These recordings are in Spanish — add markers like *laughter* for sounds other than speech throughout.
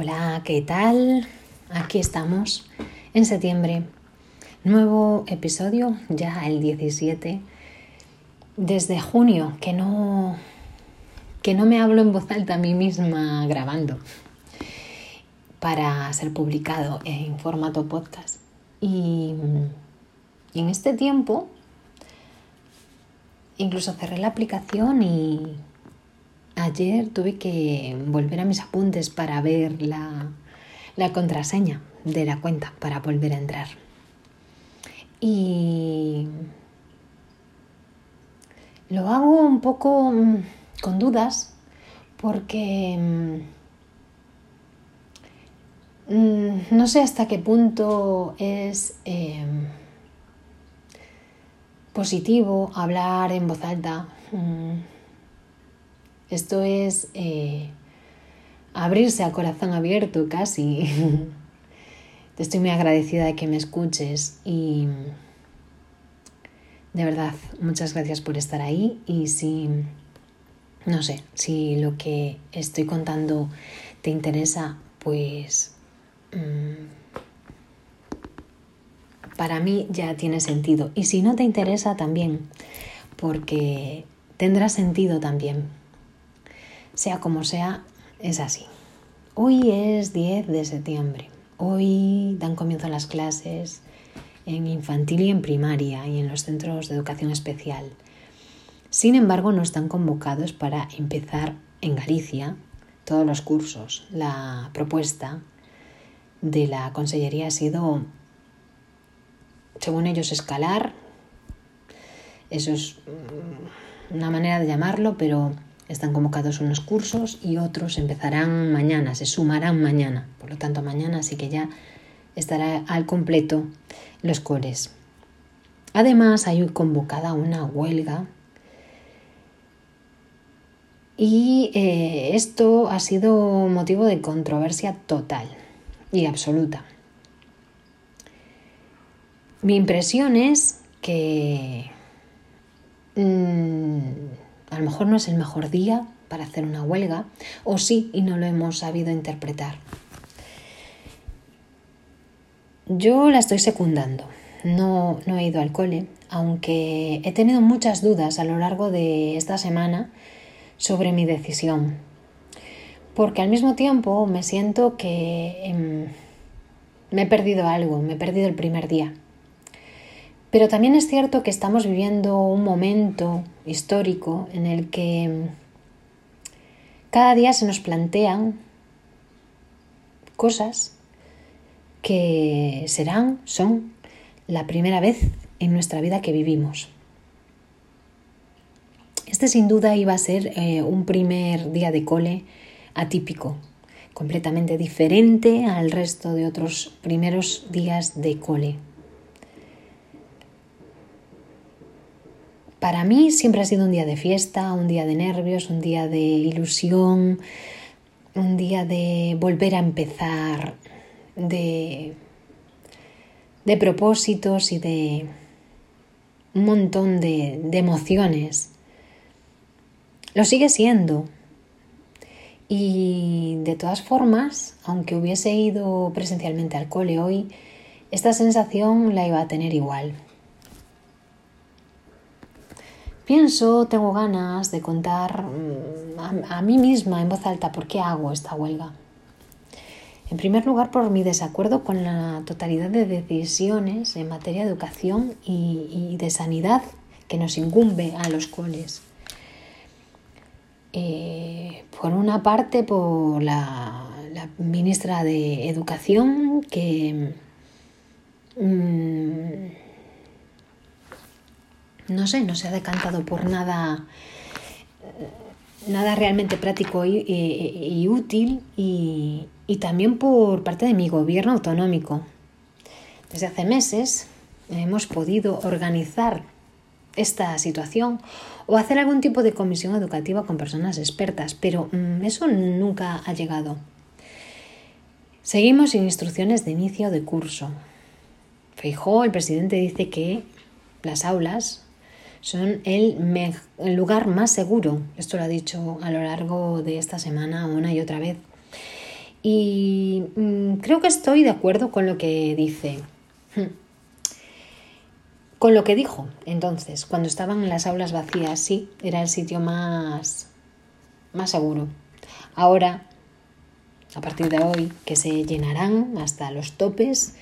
Hola, ¿qué tal? Aquí estamos en septiembre. Nuevo episodio, ya el 17. Desde junio, que no, que no me hablo en voz alta a mí misma grabando para ser publicado en formato podcast. Y, y en este tiempo incluso cerré la aplicación y ayer tuve que volver a mis apuntes para ver la, contraseña de la cuenta para volver a entrar. Y lo hago un poco mm, con dudas porque mm, mm, no sé hasta qué punto es em, positivo hablar en voz alta. Esto es eh, abrirse a corazón abierto casi. *laughs* Te estoy muy agradecida de que me escuches y de verdad, muchas gracias por estar ahí y si, no sé, si lo que estoy contando te interesa, pues mm, para mí ya tiene sentido. Y si no te interesa también, porque tendrá sentido también sea como sea, es así. Hoy es 10 de septiembre. Hoy dan comienzo las clases en infantil y en primaria y en los centros de educación especial. Sin embargo, no están convocados para empezar en Galicia todos los cursos. La propuesta de la Consellería ha sido, según ellos, escalar. Eso es mm, una manera de llamarlo, pero están convocados unos cursos y otros empezarán mañana, se sumarán mañana. Por lo tanto, mañana sí que ya estará al completo los coles. Además, hay convocada una huelga y eh, esto ha sido motivo de controversia total y absoluta. Mi impresión es que mm, a lo mejor no es el mejor día para hacer una huelga, o sí y no lo hemos sabido interpretar. Yo la estoy secundando. No, no he ido al cole, aunque he tenido muchas dudas a lo largo de esta semana sobre mi decisión. Porque al mismo tiempo me siento que em, me he perdido algo, me he perdido el primer día. Pero también es cierto que estamos viviendo un momento histórico en el que cada día se nos plantean cosas que serán, son la primera vez en nuestra vida que vivimos. Este sin duda iba a ser eh, un primer día de cole atípico, completamente diferente al resto de otros primeros días de cole. Para mí siempre ha sido un día de fiesta, un día de nervios, un día de ilusión, un día de volver a empezar, de, de propósitos y de un montón de, de emociones. Lo sigue siendo. Y de todas formas, aunque hubiese ido presencialmente al cole hoy, esta sensación la iba a tener igual. Pienso, tengo ganas de contar mm, a, mí misma en voz alta por qué hago esta huelga. En primer lugar, por mi desacuerdo con la totalidad de decisiones en materia de educación y, de sanidad que nos incumbe a los coles. Eh, por una parte, por la, ministra de Educación, que mm, no sé, no se ha decantado por nada, nada realmente práctico y, útil y, y también por parte de mi gobierno autonómico. Desde hace meses hemos podido organizar esta situación o hacer algún tipo de comisión educativa con personas expertas, pero mm, eso nunca ha llegado. Seguimos sin instrucciones de inicio de curso. Feijó, el presidente, dice que las aulas son el, lugar más seguro. Esto lo ha dicho a lo largo de esta semana una y otra vez. Y mm, creo que estoy de acuerdo con lo que dice. *laughs* Con lo que dijo entonces, cuando estaban las aulas vacías, sí, era el sitio más, más seguro. Ahora, a partir de hoy, que se llenarán hasta los topes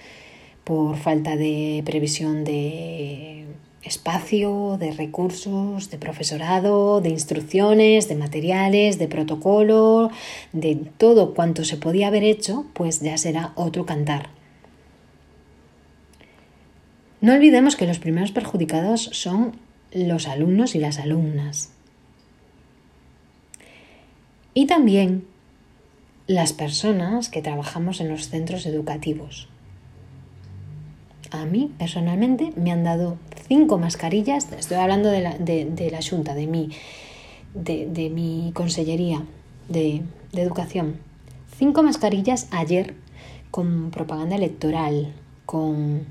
por falta de previsión de espacio, de recursos, de profesorado, de instrucciones, de materiales, de protocolo, de todo cuanto se podía haber hecho, pues ya será otro cantar. No olvidemos que los primeros perjudicados son los alumnos y las alumnas. Y también las personas que trabajamos en los centros educativos. A mí, personalmente, me han dado cinco mascarillas, estoy hablando de la, de, la Junta, de mi, de, mi consellería de, de educación. Cinco mascarillas ayer con propaganda electoral, con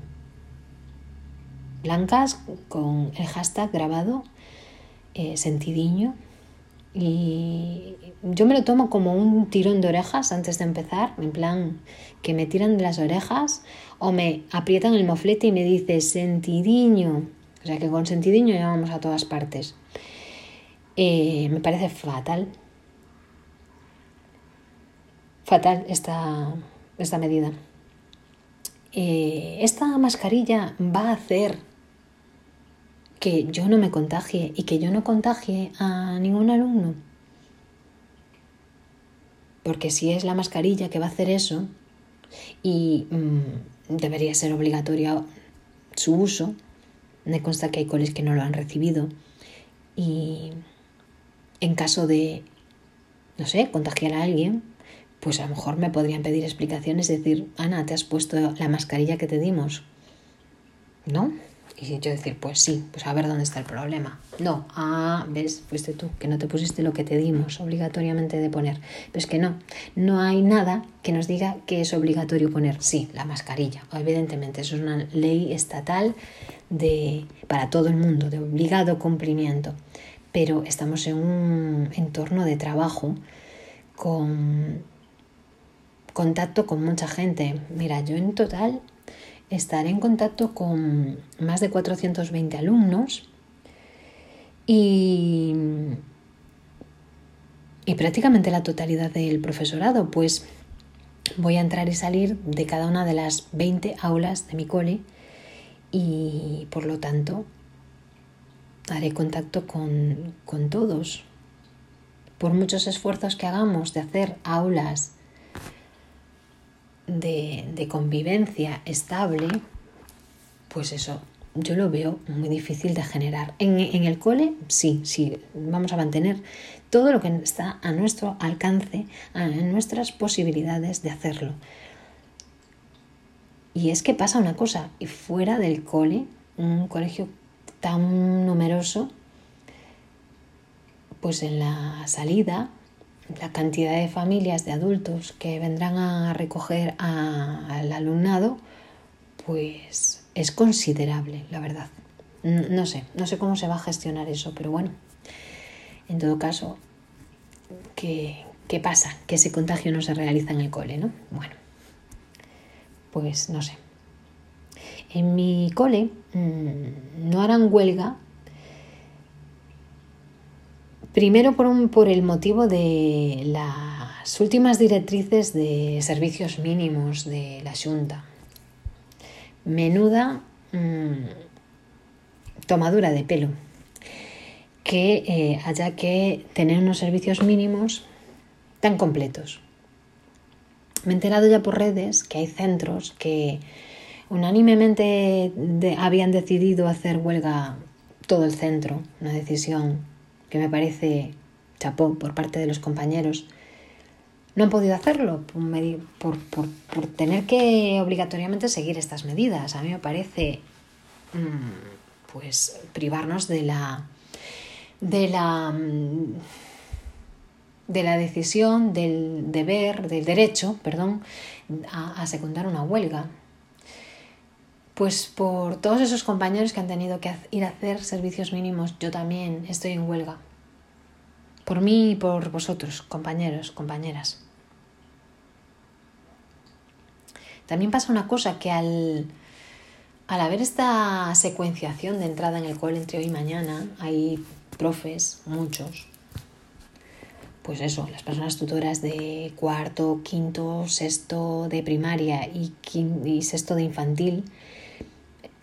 blancas, con el hashtag grabado, eh, sentidiño. Y yo me lo tomo como un tirón de orejas antes de empezar, en plan que me tiran de las orejas o me aprietan el moflete y me dice sentidiño. O sea que con sentidiño ya vamos a todas partes. Eh, me parece fatal. Fatal esta, esta medida. Eh, esta mascarilla va a hacer que yo no me contagie y que yo no contagie a ningún alumno. Porque si es la mascarilla que va a hacer eso y mm, debería ser obligatoria su uso, me consta que hay coles que no lo han recibido y en caso de, no sé, contagiar a alguien, pues a lo mejor me podrían pedir explicaciones, decir, Ana, ¿te has puesto la mascarilla que te dimos? ¿No? Y yo decir, pues sí, pues a ver dónde está el problema. No, ah, ves, fuiste tú, que no te pusiste lo que te dimos obligatoriamente de poner. Pero es que no, no hay nada que nos diga que es obligatorio poner, sí, la mascarilla. Evidentemente, eso es una ley estatal de, para todo el mundo, de obligado cumplimiento. Pero estamos en un entorno de trabajo con contacto con mucha gente. Mira, yo en total estaré en contacto con más de 420 alumnos y, y prácticamente la totalidad del profesorado, pues voy a entrar y salir de cada una de las 20 aulas de mi cole y por lo tanto haré contacto con, con todos. Por muchos esfuerzos que hagamos de hacer aulas de, convivencia estable, pues eso yo lo veo muy difícil de generar. En, el cole, sí, sí, vamos a mantener todo lo que está a nuestro alcance, a nuestras posibilidades de hacerlo. Y es que pasa una cosa, y fuera del cole, un colegio tan numeroso, pues en la salida la cantidad de familias de adultos que vendrán a recoger al alumnado, pues es considerable, la verdad. No sé, no sé cómo se va a gestionar eso, pero bueno, en todo caso, ¿qué, qué pasa? Que ese contagio no se realiza en el cole, ¿no? Bueno, pues no sé. En mi cole mm, no harán huelga Primero por, el motivo de las últimas directrices de servicios mínimos de la Junta. Menuda mm, tomadura de pelo. Que eh, haya que tener unos servicios mínimos tan completos. Me he enterado ya por redes que hay centros que unánimemente habían decidido hacer huelga todo el centro, una decisión que me parece chapó por parte de los compañeros, no han podido hacerlo por, tener que obligatoriamente seguir estas medidas. A mí me parece mm, pues privarnos de la de la mm, de la decisión del deber, del derecho, perdón, a secundar una huelga. Pues por todos esos compañeros que han tenido que ir a hacer servicios mínimos, yo también estoy en huelga. Por mí y por vosotros, compañeros, compañeras. También pasa una cosa que al, al haber esta secuenciación de entrada en el cole entre hoy y mañana, hay profes, muchos, pues eso, las personas tutoras de cuarto, quinto, sexto de primaria y, y sexto de infantil,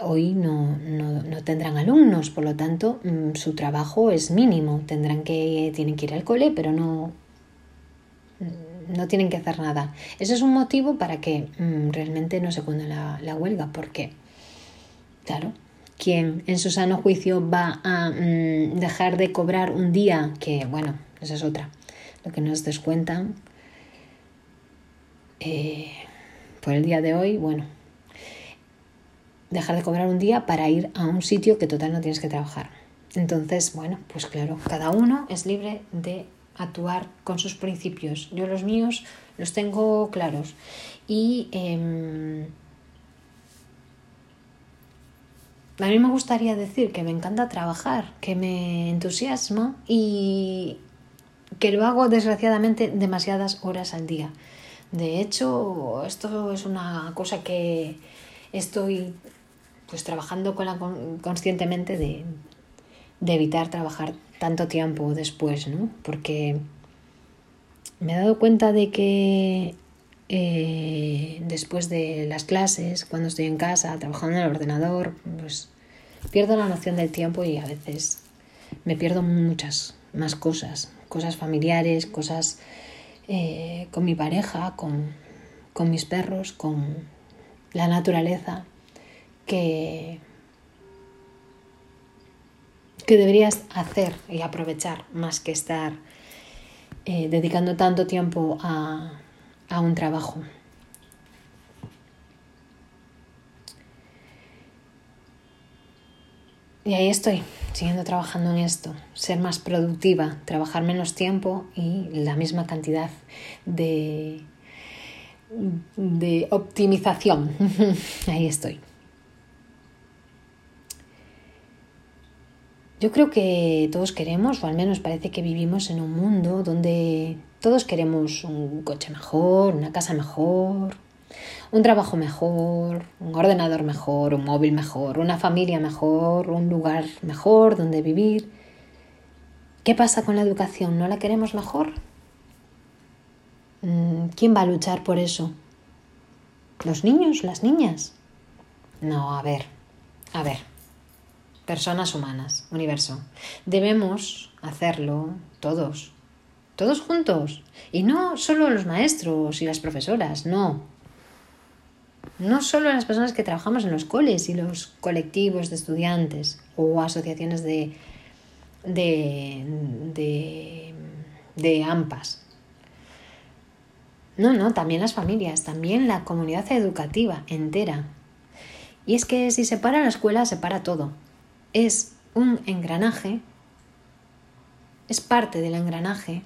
hoy no, no, tendrán alumnos, por lo tanto mm, su trabajo es mínimo. Tendrán que, tienen que ir al cole, pero no, no tienen que hacer nada. Ese es un motivo para que mm, realmente no se cunde la, la, huelga, porque, claro, ¿quién en su sano juicio va a mm, dejar de cobrar un día que, bueno, esa es otra, lo que nos descuentan eh, por el día de hoy, bueno, dejar de cobrar un día para ir a un sitio que total no tienes que trabajar. Entonces, bueno, pues claro, cada uno es libre de actuar con sus principios. Yo los míos los tengo claros. Y em, a mí me gustaría decir que me encanta trabajar, que me entusiasma y que lo hago desgraciadamente demasiadas horas al día. De hecho, esto es una cosa que estoy pues trabajando con conscientemente de, de evitar trabajar tanto tiempo después, ¿no? Porque me he dado cuenta de que eh, después de las clases, cuando estoy en casa, trabajando en el ordenador, pues pierdo la noción del tiempo y a veces me pierdo muchas más cosas, cosas familiares, cosas eh, con mi pareja, con, con mis perros, con la naturaleza que, que deberías hacer y aprovechar más que estar eh, dedicando tanto tiempo a, a un trabajo. Y ahí estoy, siguiendo trabajando en esto, ser más productiva, trabajar menos tiempo y la misma cantidad de, de optimización. *laughs* ahí estoy. Yo creo que todos queremos, o al menos parece que vivimos en un mundo donde todos queremos un coche mejor, una casa mejor, un trabajo mejor, un ordenador mejor, un móvil mejor, una familia mejor, un lugar mejor donde vivir. ¿Qué pasa con la educación? ¿No la queremos mejor? Mm, ¿Quién va a luchar por eso? ¿Los niños? ¿Las niñas? No, a ver, a ver personas humanas, universo. Debemos hacerlo todos, todos juntos. Y no solo los maestros y las profesoras, no. No solo las personas que trabajamos en los coles y los colectivos de estudiantes o asociaciones de, de, de, de AMPAs. No, no, también las familias, también la comunidad educativa entera. Y es que si se para la escuela, se para todo es un engranaje, es parte del engranaje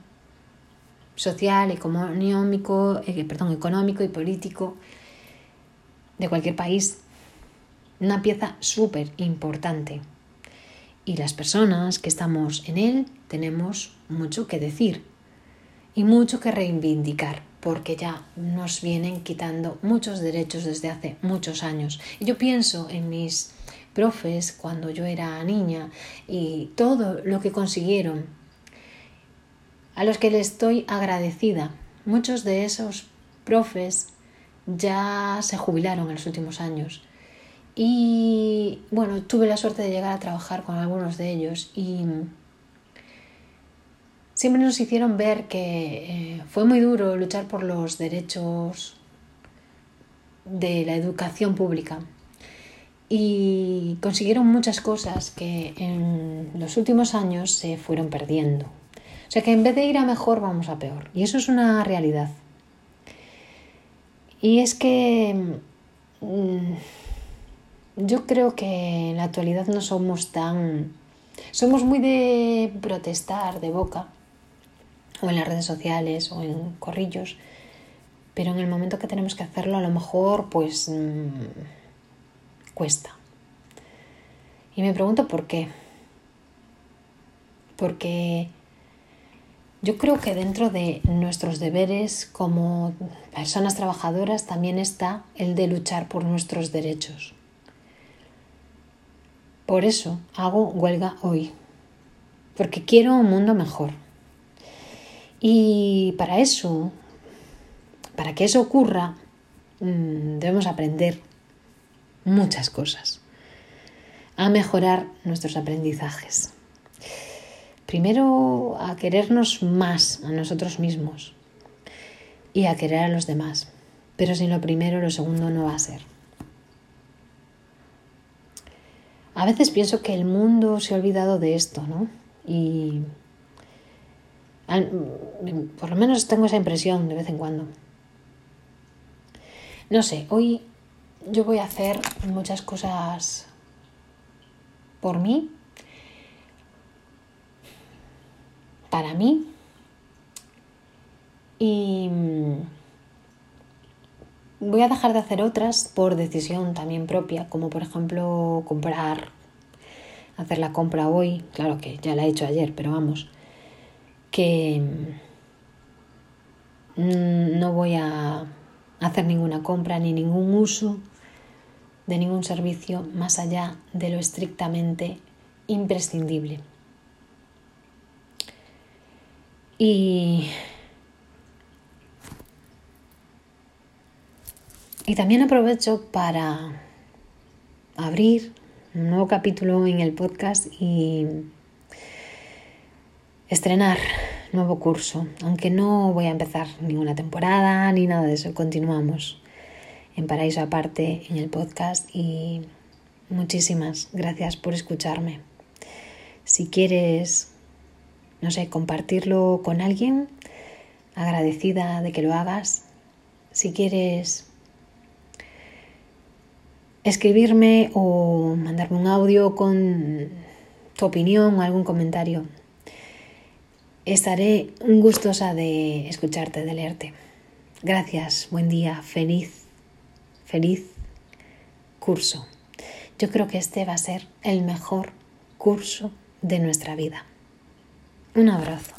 social, económico, eh, perdón, económico y político de cualquier país. Una pieza súper importante. Y las personas que estamos en él tenemos mucho que decir y mucho que reivindicar, porque ya nos vienen quitando muchos derechos desde hace muchos años. Y yo pienso en mis profes cuando yo era niña y todo lo que consiguieron, a los que les estoy agradecida. Muchos de esos profes ya se jubilaron en los últimos años. Y bueno, tuve la suerte de llegar a trabajar con algunos de ellos y siempre nos hicieron ver que eh, fue muy duro luchar por los derechos de la educación pública y consiguieron muchas cosas que en los últimos años se fueron perdiendo. O sea que en vez de ir a mejor vamos a peor. Y eso es una realidad. Y es que mm, yo creo que en la actualidad no somos tan... Somos muy de protestar de boca, o en las redes sociales, o en corrillos, pero en el momento que tenemos que hacerlo a lo mejor pues... Cuesta. Y me pregunto por qué. Porque Yo creo que dentro de nuestros deberes como personas trabajadoras también está el de luchar por nuestros derechos. Por eso hago huelga hoy, porque quiero un mundo mejor. Y para eso, para que eso ocurra, mm, debemos aprender muchas cosas, a mejorar nuestros aprendizajes. Primero a querernos más a nosotros mismos y a querer a los demás. Pero sin lo primero, lo segundo no va a ser. A veces pienso que el mundo se ha olvidado de esto, ¿no? Y por lo menos tengo esa impresión de vez en cuando. No sé, hoy yo voy a hacer muchas cosas por mí para mí. Y mm, voy a dejar de hacer otras por decisión también propia, como por ejemplo comprar, hacer la compra hoy, claro que ya la he hecho ayer, pero vamos, que mm, no voy a hacer ninguna compra ni ningún uso de ningún servicio más allá de lo estrictamente imprescindible. Y, y también aprovecho para abrir un nuevo capítulo en el podcast y estrenar nuevo curso, aunque no voy a empezar ninguna temporada ni nada de eso, continuamos en Paraíso Aparte en el podcast y muchísimas gracias por escucharme. Si quieres no sé, compartirlo con alguien, agradecida de que lo hagas. Si quieres escribirme o mandarme un audio con tu opinión o algún comentario, estaré gustosa de escucharte, de leerte. Gracias, buen día, feliz, feliz curso. Yo creo que este va a ser el mejor curso de nuestra vida. Un abrazo.